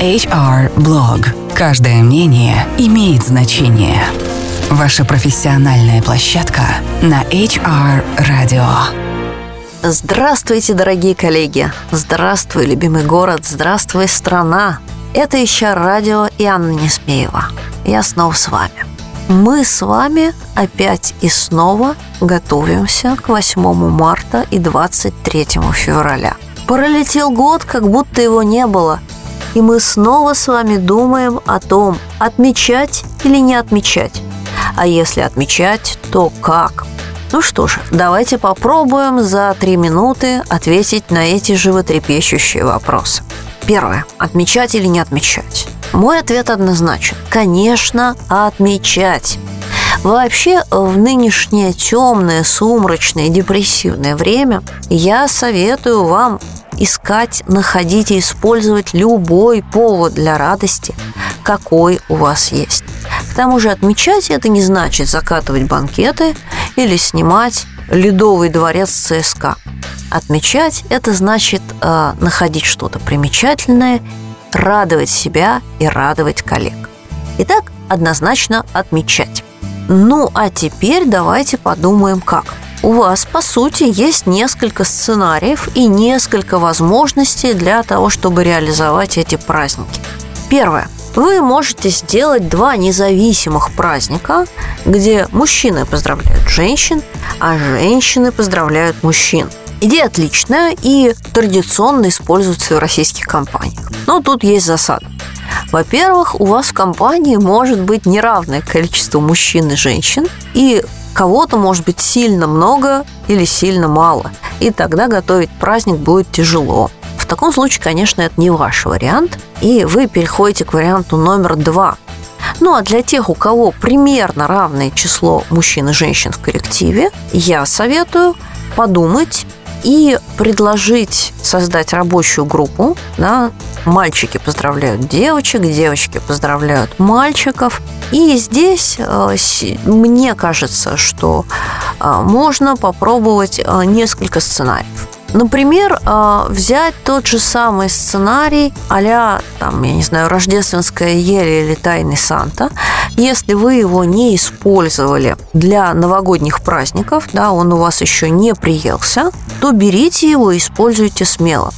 HR Blog. Каждое мнение имеет значение. Ваша профессиональная площадка на HR Radio. Здравствуйте, дорогие коллеги! Здравствуй, любимый город! Здравствуй, страна! Это HR Радио и Анна Несмеева. Я снова с вами. Мы с вами опять и снова готовимся к 8 марта и 23 февраля. Пролетел год, как будто его не было. И мы снова с вами думаем о том, отмечать или не отмечать. А если отмечать, то как? Ну что же, давайте попробуем за три минуты ответить на эти животрепещущие вопросы. Первое. Отмечать или не отмечать? Мой ответ однозначен. Конечно, отмечать. Вообще, в нынешнее темное, сумрачное, депрессивное время я советую вам искать, находить и использовать любой повод для радости, какой у вас есть. К тому же отмечать это не значит закатывать банкеты или снимать ледовый дворец ЦСКА. Отмечать это значит э, находить что-то примечательное, радовать себя и радовать коллег. Итак, однозначно отмечать. Ну а теперь давайте подумаем как. У вас, по сути, есть несколько сценариев и несколько возможностей для того, чтобы реализовать эти праздники. Первое вы можете сделать два независимых праздника, где мужчины поздравляют женщин, а женщины поздравляют мужчин. Идея отличная и традиционно используется в российских компаниях. Но тут есть засада. Во-первых, у вас в компании может быть неравное количество мужчин и женщин, и кого-то может быть сильно много или сильно мало. И тогда готовить праздник будет тяжело. В таком случае, конечно, это не ваш вариант, и вы переходите к варианту номер два. Ну а для тех, у кого примерно равное число мужчин и женщин в коллективе, я советую подумать и предложить создать рабочую группу. Да, мальчики поздравляют девочек, девочки поздравляют мальчиков. И здесь э, мне кажется, что э, можно попробовать э, несколько сценариев. Например, а, взять тот же самый сценарий а там, я не знаю, «Рождественская ель» или «Тайный Санта». Если вы его не использовали для новогодних праздников, да, он у вас еще не приелся, то берите его и используйте смело.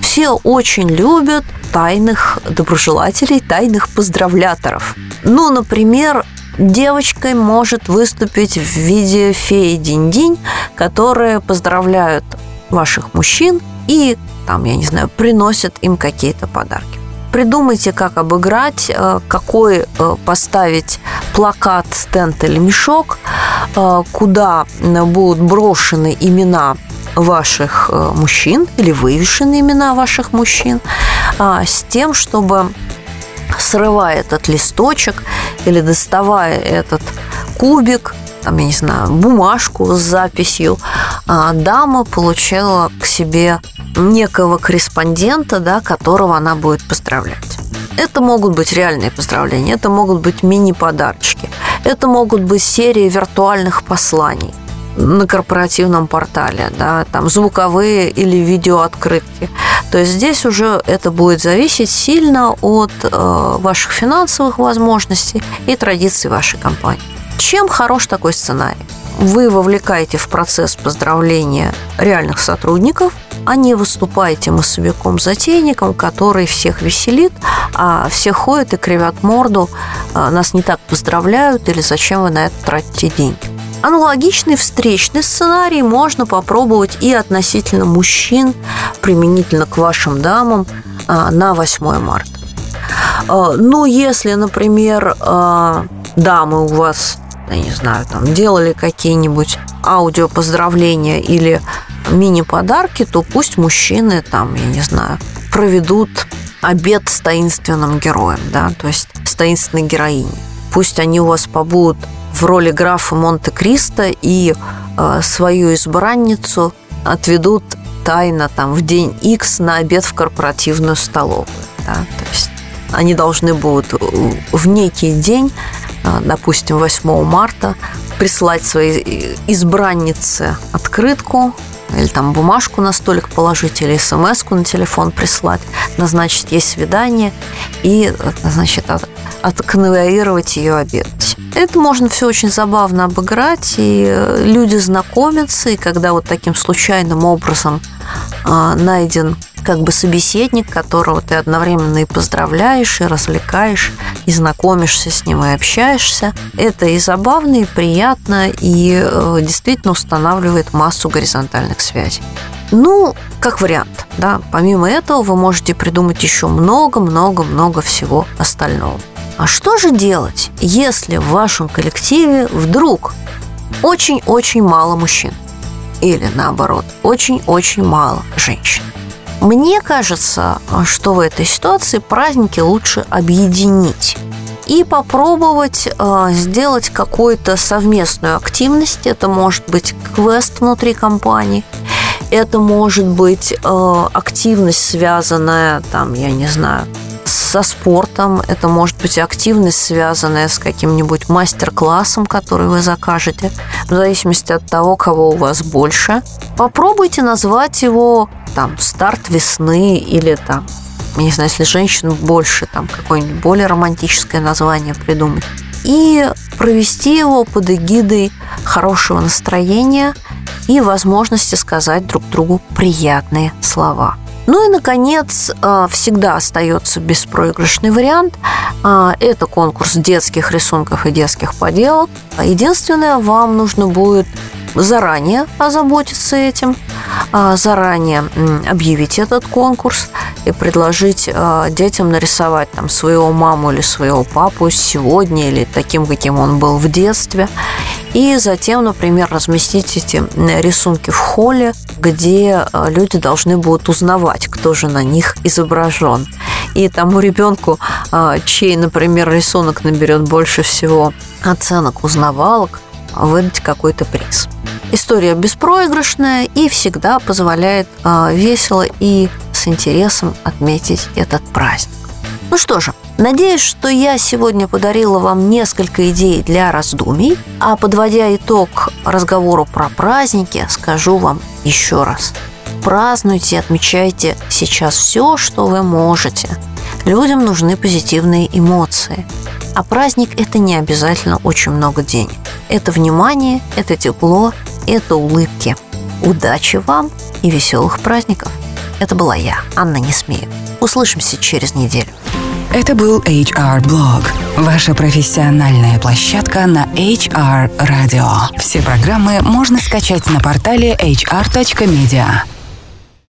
Все очень любят тайных доброжелателей, тайных поздравляторов. Ну, например, девочкой может выступить в виде феи Динь-Динь, которые поздравляют ваших мужчин и, там, я не знаю, приносят им какие-то подарки. Придумайте, как обыграть, э, какой э, поставить плакат, стенд или мешок, э, куда будут брошены имена ваших мужчин или вывешены имена ваших мужчин, а, с тем, чтобы срывая этот листочек или доставая этот кубик, там, я не знаю, бумажку с записью, а дама получила к себе некого корреспондента, да, которого она будет поздравлять. Это могут быть реальные поздравления, это могут быть мини-подарочки, это могут быть серии виртуальных посланий на корпоративном портале, да, там звуковые или видеооткрытки. То есть здесь уже это будет зависеть сильно от э, ваших финансовых возможностей и традиций вашей компании. Чем хорош такой сценарий? Вы вовлекаете в процесс поздравления реальных сотрудников, а не выступаете массовиком-затейником, который всех веселит, а все ходят и кривят морду, а, нас не так поздравляют или зачем вы на это тратите деньги. Аналогичный встречный сценарий можно попробовать и относительно мужчин, применительно к вашим дамам а, на 8 марта. Ну, если, например, дамы у вас я не знаю, там делали какие-нибудь аудио поздравления или мини-подарки, то пусть мужчины там, я не знаю, проведут обед с таинственным героем, да, то есть с таинственной героиней. Пусть они у вас побудут в роли графа Монте-Кристо и э, свою избранницу отведут тайно там в день X на обед в корпоративную столовую. Да? То есть они должны будут в некий день допустим, 8 марта, прислать своей избраннице открытку или там бумажку на столик положить, или смс на телефон прислать, назначить ей свидание. и, значит, от, отконвоировать ее обедать. Это можно все очень забавно обыграть, и люди знакомятся, и когда вот таким случайным образом а, найден как бы собеседник, которого ты одновременно и поздравляешь, и развлекаешь, и знакомишься с ним, и общаешься. Это и забавно, и приятно, и э, действительно устанавливает массу горизонтальных связей. Ну, как вариант, да. Помимо этого вы можете придумать еще много-много-много всего остального. А что же делать, если в вашем коллективе вдруг очень-очень мало мужчин? Или наоборот, очень-очень мало женщин? Мне кажется, что в этой ситуации праздники лучше объединить и попробовать э, сделать какую-то совместную активность. Это может быть квест внутри компании, это может быть э, активность, связанная, там, я не знаю, со спортом, это может быть активность, связанная с каким-нибудь мастер-классом, который вы закажете, в зависимости от того, кого у вас больше. Попробуйте назвать его там старт весны или там не знаю, если женщин больше, там какое-нибудь более романтическое название придумать. И провести его под эгидой хорошего настроения и возможности сказать друг другу приятные слова. Ну и, наконец, а, всегда остается беспроигрышный вариант. А, это конкурс детских рисунков и детских поделок. Единственное, вам нужно будет заранее озаботиться этим, заранее объявить этот конкурс и предложить детям нарисовать там своего маму или своего папу сегодня или таким, каким он был в детстве. И затем, например, разместить эти рисунки в холле, где э, люди должны будут узнавать, кто же на них изображен. И тому ребенку, чей, например, рисунок наберет больше всего оценок узнавалок, выдать какой-то приз. История беспроигрышная и всегда позволяет э, весело и с интересом отметить этот праздник. Ну что же, Надеюсь, что я сегодня подарила вам несколько идей для раздумий, а подводя итог разговору про праздники, скажу вам еще раз. Празднуйте, отмечайте сейчас все, что вы можете. Людям нужны позитивные эмоции. А праздник – это не обязательно очень много денег. Это внимание, это тепло, это улыбки. Удачи вам и веселых праздников. Это была я, Анна Несмеева. Услышимся через неделю. Это был HR Blog, ваша профессиональная площадка на HR Radio. Все программы можно скачать на портале hr.media.